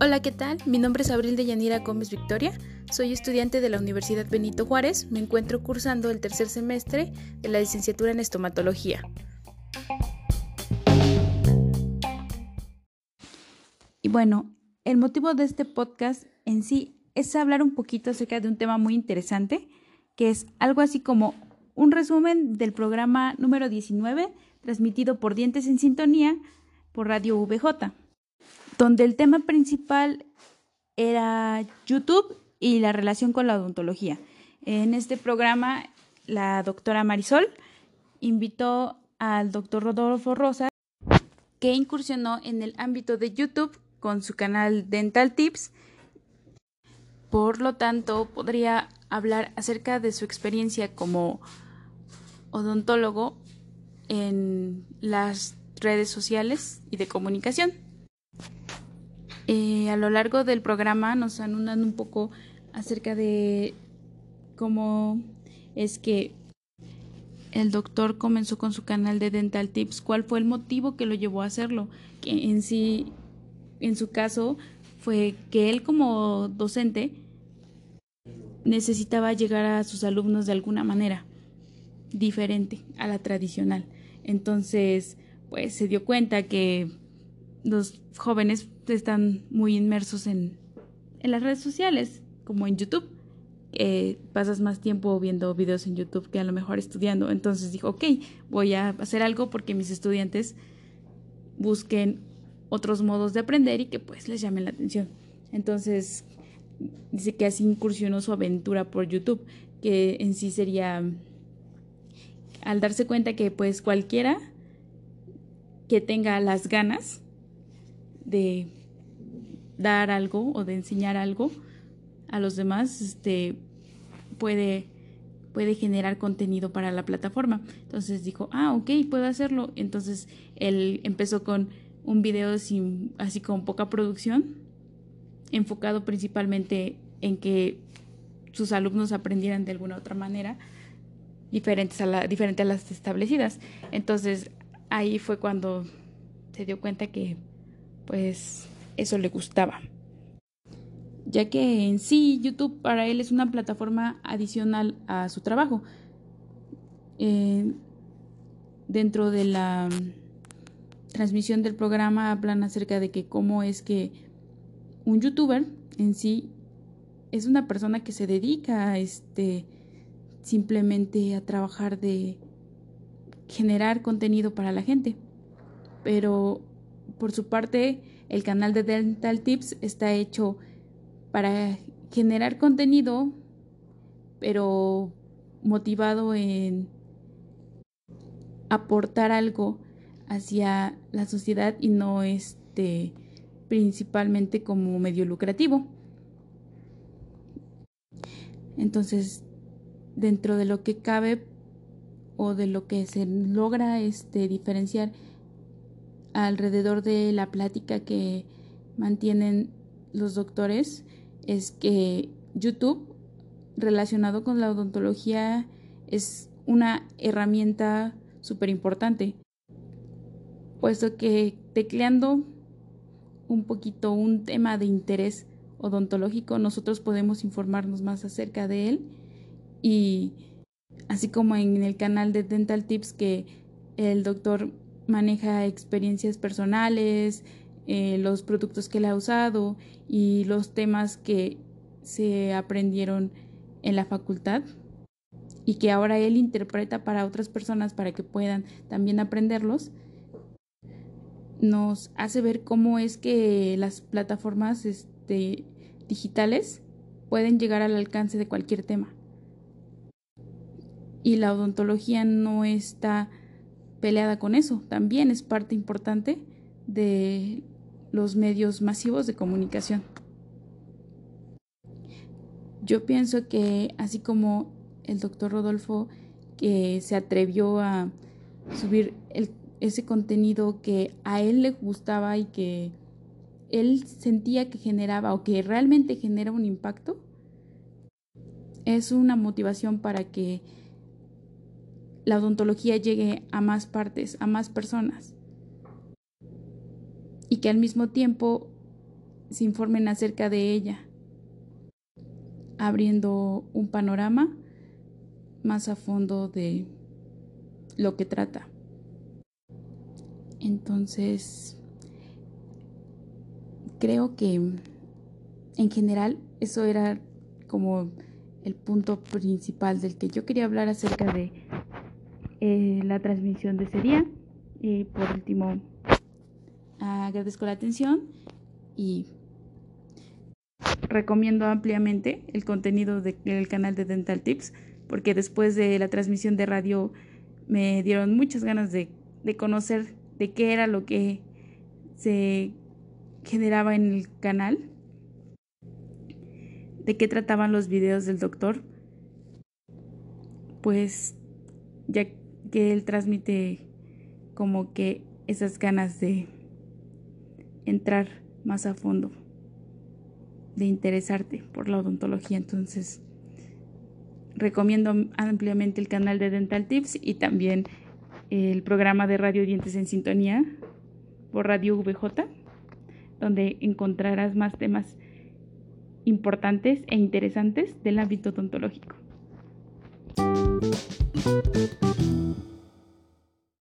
Hola, ¿qué tal? Mi nombre es Abril de Yanira Gómez Victoria. Soy estudiante de la Universidad Benito Juárez. Me encuentro cursando el tercer semestre de la licenciatura en estomatología. Y bueno, el motivo de este podcast en sí es hablar un poquito acerca de un tema muy interesante, que es algo así como un resumen del programa número 19, transmitido por Dientes en Sintonía por Radio VJ donde el tema principal era YouTube y la relación con la odontología. En este programa, la doctora Marisol invitó al doctor Rodolfo Rosa, que incursionó en el ámbito de YouTube con su canal Dental Tips. Por lo tanto, podría hablar acerca de su experiencia como odontólogo en las redes sociales y de comunicación. Eh, a lo largo del programa nos anudan un poco acerca de cómo es que el doctor comenzó con su canal de Dental Tips, cuál fue el motivo que lo llevó a hacerlo, que en sí, en su caso, fue que él como docente necesitaba llegar a sus alumnos de alguna manera diferente a la tradicional. Entonces, pues se dio cuenta que los jóvenes están muy inmersos en, en las redes sociales, como en YouTube. pasas más tiempo viendo videos en YouTube que a lo mejor estudiando. Entonces dijo, ok, voy a hacer algo porque mis estudiantes busquen otros modos de aprender y que pues les llamen la atención. Entonces dice que así incursionó su aventura por YouTube, que en sí sería al darse cuenta que pues cualquiera que tenga las ganas de dar algo o de enseñar algo a los demás, este, puede, puede generar contenido para la plataforma. Entonces dijo, ah, ok, puedo hacerlo. Entonces él empezó con un video sin, así con poca producción, enfocado principalmente en que sus alumnos aprendieran de alguna otra manera, diferentes a diferente a las establecidas. Entonces ahí fue cuando se dio cuenta que pues eso le gustaba. Ya que en sí YouTube para él es una plataforma adicional a su trabajo. Eh, dentro de la transmisión del programa hablan acerca de que cómo es que un youtuber en sí es una persona que se dedica a este simplemente a trabajar de generar contenido para la gente. Pero por su parte, el canal de Dental Tips está hecho para generar contenido, pero motivado en aportar algo hacia la sociedad y no este principalmente como medio lucrativo. Entonces, dentro de lo que cabe o de lo que se logra este diferenciar alrededor de la plática que mantienen los doctores es que YouTube relacionado con la odontología es una herramienta súper importante, puesto que tecleando un poquito un tema de interés odontológico, nosotros podemos informarnos más acerca de él. Y así como en el canal de Dental Tips que el doctor maneja experiencias personales, eh, los productos que él ha usado y los temas que se aprendieron en la facultad y que ahora él interpreta para otras personas para que puedan también aprenderlos, nos hace ver cómo es que las plataformas este, digitales pueden llegar al alcance de cualquier tema. Y la odontología no está peleada con eso. También es parte importante de los medios masivos de comunicación. Yo pienso que así como el doctor Rodolfo que se atrevió a subir ese contenido que a él le gustaba y que él sentía que generaba o que realmente genera un impacto, es una motivación para que la odontología llegue a más partes, a más personas. Y que al mismo tiempo se informen acerca de ella, abriendo un panorama más a fondo de lo que trata. Entonces, creo que en general eso era como el punto principal del que yo quería hablar acerca de eh, la transmisión de ese día. Y por último, agradezco la atención y recomiendo ampliamente el contenido del canal de Dental Tips porque después de la transmisión de radio me dieron muchas ganas de, de conocer de qué era lo que se generaba en el canal, de qué trataban los videos del doctor, pues ya que él transmite como que esas ganas de entrar más a fondo, de interesarte por la odontología. Entonces, recomiendo ampliamente el canal de Dental Tips y también el programa de Radio Dientes en Sintonía por Radio VJ, donde encontrarás más temas importantes e interesantes del ámbito odontológico.